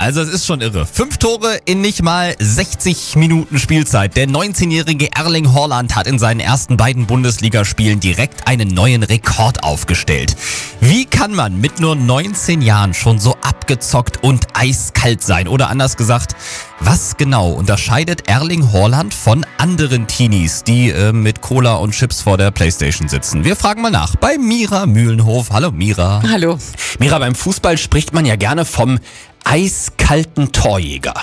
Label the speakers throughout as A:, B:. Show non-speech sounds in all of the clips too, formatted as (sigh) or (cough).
A: Also es ist schon irre. Fünf Tore in nicht mal 60 Minuten Spielzeit. Der 19-jährige Erling Haaland hat in seinen ersten beiden Bundesligaspielen direkt einen neuen Rekord aufgestellt. Wie kann man mit nur 19 Jahren schon so abgezockt und eiskalt sein? Oder anders gesagt, was genau unterscheidet Erling Haaland von anderen Teenies, die äh, mit Cola und Chips vor der Playstation sitzen? Wir fragen mal nach bei Mira Mühlenhof. Hallo Mira.
B: Hallo.
A: Mira, beim Fußball spricht man ja gerne vom eiskalten Torjäger.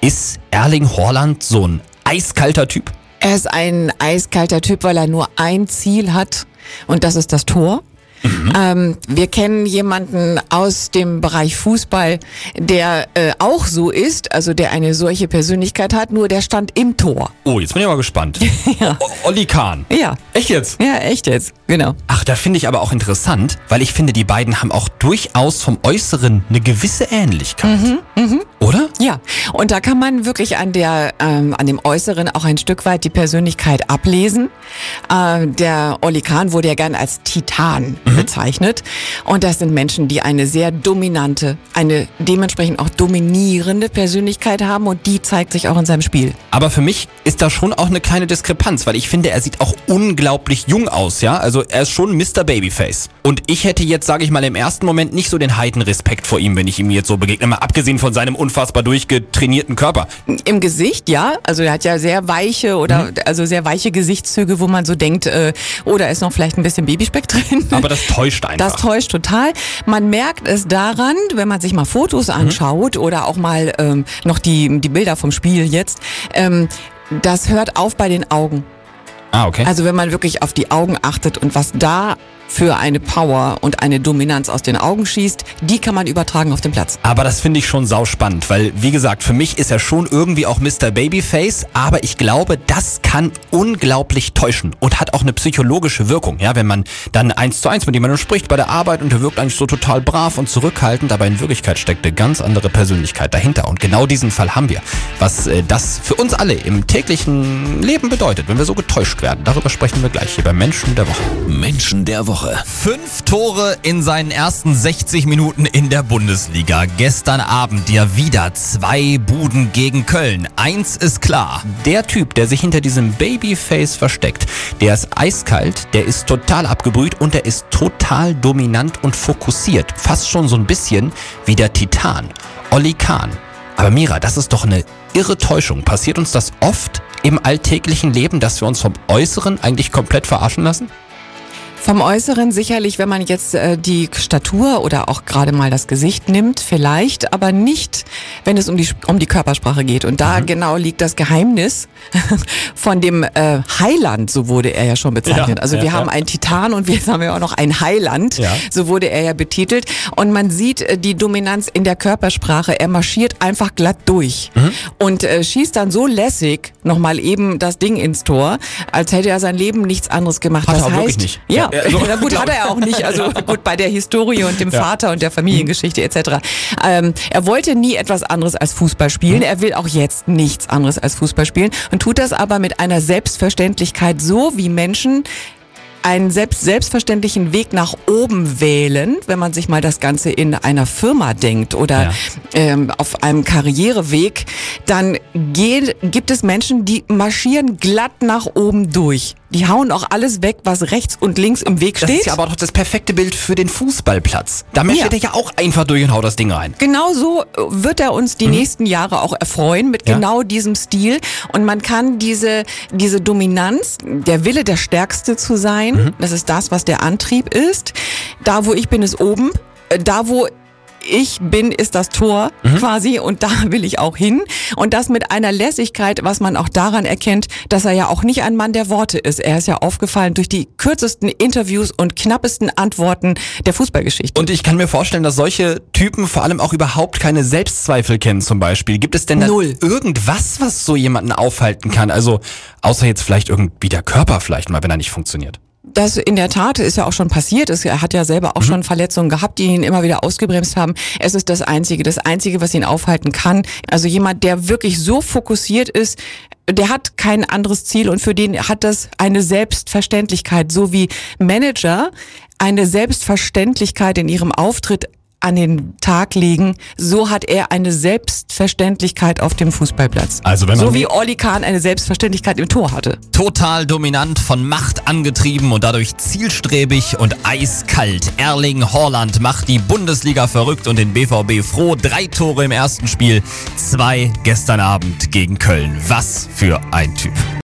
A: Ist Erling Haaland so ein eiskalter Typ?
B: Er ist ein eiskalter Typ, weil er nur ein Ziel hat und das ist das Tor. Mhm. Ähm, wir kennen jemanden aus dem Bereich Fußball, der äh, auch so ist, also der eine solche Persönlichkeit hat, nur der stand im Tor.
A: Oh, jetzt bin ich mal gespannt. (laughs) ja. O Olli Kahn.
B: Ja.
A: Echt jetzt?
B: Ja, echt jetzt, genau.
A: Ach, da finde ich aber auch interessant, weil ich finde, die beiden haben auch durchaus vom Äußeren eine gewisse Ähnlichkeit. Mhm, mh. Oder?
B: Ja, und da kann man wirklich an der, ähm, an dem Äußeren auch ein Stück weit die Persönlichkeit ablesen. Äh, der Olli Kahn wurde ja gern als Titan mhm. Bezeichnet. Und das sind Menschen, die eine sehr dominante, eine dementsprechend auch dominierende Persönlichkeit haben und die zeigt sich auch in seinem Spiel.
A: Aber für mich ist da schon auch eine kleine Diskrepanz, weil ich finde, er sieht auch unglaublich jung aus, ja? Also er ist schon Mr. Babyface. Und ich hätte jetzt, sage ich mal, im ersten Moment nicht so den Heidenrespekt vor ihm, wenn ich ihm jetzt so begegne, mal abgesehen von seinem unfassbar durchgetrainierten Körper.
B: Im Gesicht, ja. Also er hat ja sehr weiche oder mhm. also sehr weiche Gesichtszüge, wo man so denkt, äh, oh, da ist noch vielleicht ein bisschen Babyspeck drin.
A: Aber das (laughs) täuscht einfach.
B: Das täuscht total. Man merkt es daran, wenn man sich mal Fotos mhm. anschaut mhm. oder auch mal ähm, noch die, die Bilder vom Spiel jetzt. Ähm, das hört auf bei den Augen.
A: Ah, okay.
B: Also wenn man wirklich auf die Augen achtet und was da für eine Power und eine Dominanz aus den Augen schießt, die kann man übertragen auf den Platz.
A: Aber das finde ich schon sauspannend, weil wie gesagt, für mich ist er schon irgendwie auch Mr. Babyface, aber ich glaube, das kann unglaublich täuschen und hat auch eine psychologische Wirkung. Ja, wenn man dann eins zu eins mit jemandem spricht bei der Arbeit und er wirkt eigentlich so total brav und zurückhaltend, aber in Wirklichkeit steckt eine ganz andere Persönlichkeit dahinter. Und genau diesen Fall haben wir. Was äh, das für uns alle im täglichen Leben bedeutet, wenn wir so getäuscht werden. Darüber sprechen wir gleich hier bei Menschen der Woche.
C: Menschen der Woche. Woche.
A: Fünf Tore in seinen ersten 60 Minuten in der Bundesliga. Gestern Abend ja wieder zwei Buden gegen Köln. Eins ist klar. Der Typ, der sich hinter diesem Babyface versteckt, der ist eiskalt, der ist total abgebrüht und der ist total dominant und fokussiert. Fast schon so ein bisschen wie der Titan. Olli Kahn. Aber Mira, das ist doch eine irre Täuschung. Passiert uns das oft im alltäglichen Leben, dass wir uns vom Äußeren eigentlich komplett verarschen lassen?
B: Vom Äußeren sicherlich, wenn man jetzt äh, die Statur oder auch gerade mal das Gesicht nimmt, vielleicht, aber nicht, wenn es um die, um die Körpersprache geht. Und da mhm. genau liegt das Geheimnis (laughs) von dem äh, Heiland, so wurde er ja schon bezeichnet. Ja, also wir ja, haben einen Titan und wir haben ja auch noch einen Heiland, so wurde er ja betitelt. Und man sieht äh, die Dominanz in der Körpersprache. Er marschiert einfach glatt durch mhm. und äh, schießt dann so lässig nochmal eben das Ding ins Tor, als hätte er sein Leben nichts anderes gemacht.
A: Hat das er heißt, wirklich nicht.
B: Ja, ja, also, ja, gut, hat er auch nicht. Also (laughs) gut, bei der Historie und dem ja. Vater und der Familiengeschichte etc. Ähm, er wollte nie etwas anderes als Fußball spielen. Mhm. Er will auch jetzt nichts anderes als Fußball spielen und tut das aber mit einer Selbstverständlichkeit so, wie Menschen einen selbst, selbstverständlichen Weg nach oben wählen, wenn man sich mal das Ganze in einer Firma denkt oder ja. ähm, auf einem Karriereweg, dann geht, gibt es Menschen, die marschieren glatt nach oben durch. Die hauen auch alles weg, was rechts und links im Weg steht. Das
A: ist ja aber doch das perfekte Bild für den Fußballplatz. Da ja. er ja auch einfach durch und haut das Ding rein.
B: Genau so wird er uns die mhm. nächsten Jahre auch erfreuen mit ja. genau diesem Stil. Und man kann diese, diese Dominanz, der Wille, der Stärkste zu sein, mhm. das ist das, was der Antrieb ist. Da, wo ich bin, ist oben. Äh, da, wo ich bin, ist das Tor mhm. quasi und da will ich auch hin. Und das mit einer Lässigkeit, was man auch daran erkennt, dass er ja auch nicht ein Mann der Worte ist. Er ist ja aufgefallen durch die kürzesten Interviews und knappesten Antworten der Fußballgeschichte.
A: Und ich kann mir vorstellen, dass solche Typen vor allem auch überhaupt keine Selbstzweifel kennen zum Beispiel. Gibt es denn da irgendwas, was so jemanden aufhalten kann? Also außer jetzt vielleicht irgendwie der Körper vielleicht mal, wenn er nicht funktioniert.
B: Das in der Tat ist ja auch schon passiert. Er hat ja selber auch mhm. schon Verletzungen gehabt, die ihn immer wieder ausgebremst haben. Es ist das Einzige, das Einzige, was ihn aufhalten kann. Also jemand, der wirklich so fokussiert ist, der hat kein anderes Ziel und für den hat das eine Selbstverständlichkeit, so wie Manager eine Selbstverständlichkeit in ihrem Auftritt an den Tag legen, so hat er eine Selbstverständlichkeit auf dem Fußballplatz.
A: Also wenn man
B: so wie Olli Kahn eine Selbstverständlichkeit im Tor hatte.
A: Total dominant, von Macht angetrieben und dadurch zielstrebig und eiskalt. Erling Haaland macht die Bundesliga verrückt und den BVB froh. Drei Tore im ersten Spiel, zwei gestern Abend gegen Köln. Was für ein Typ.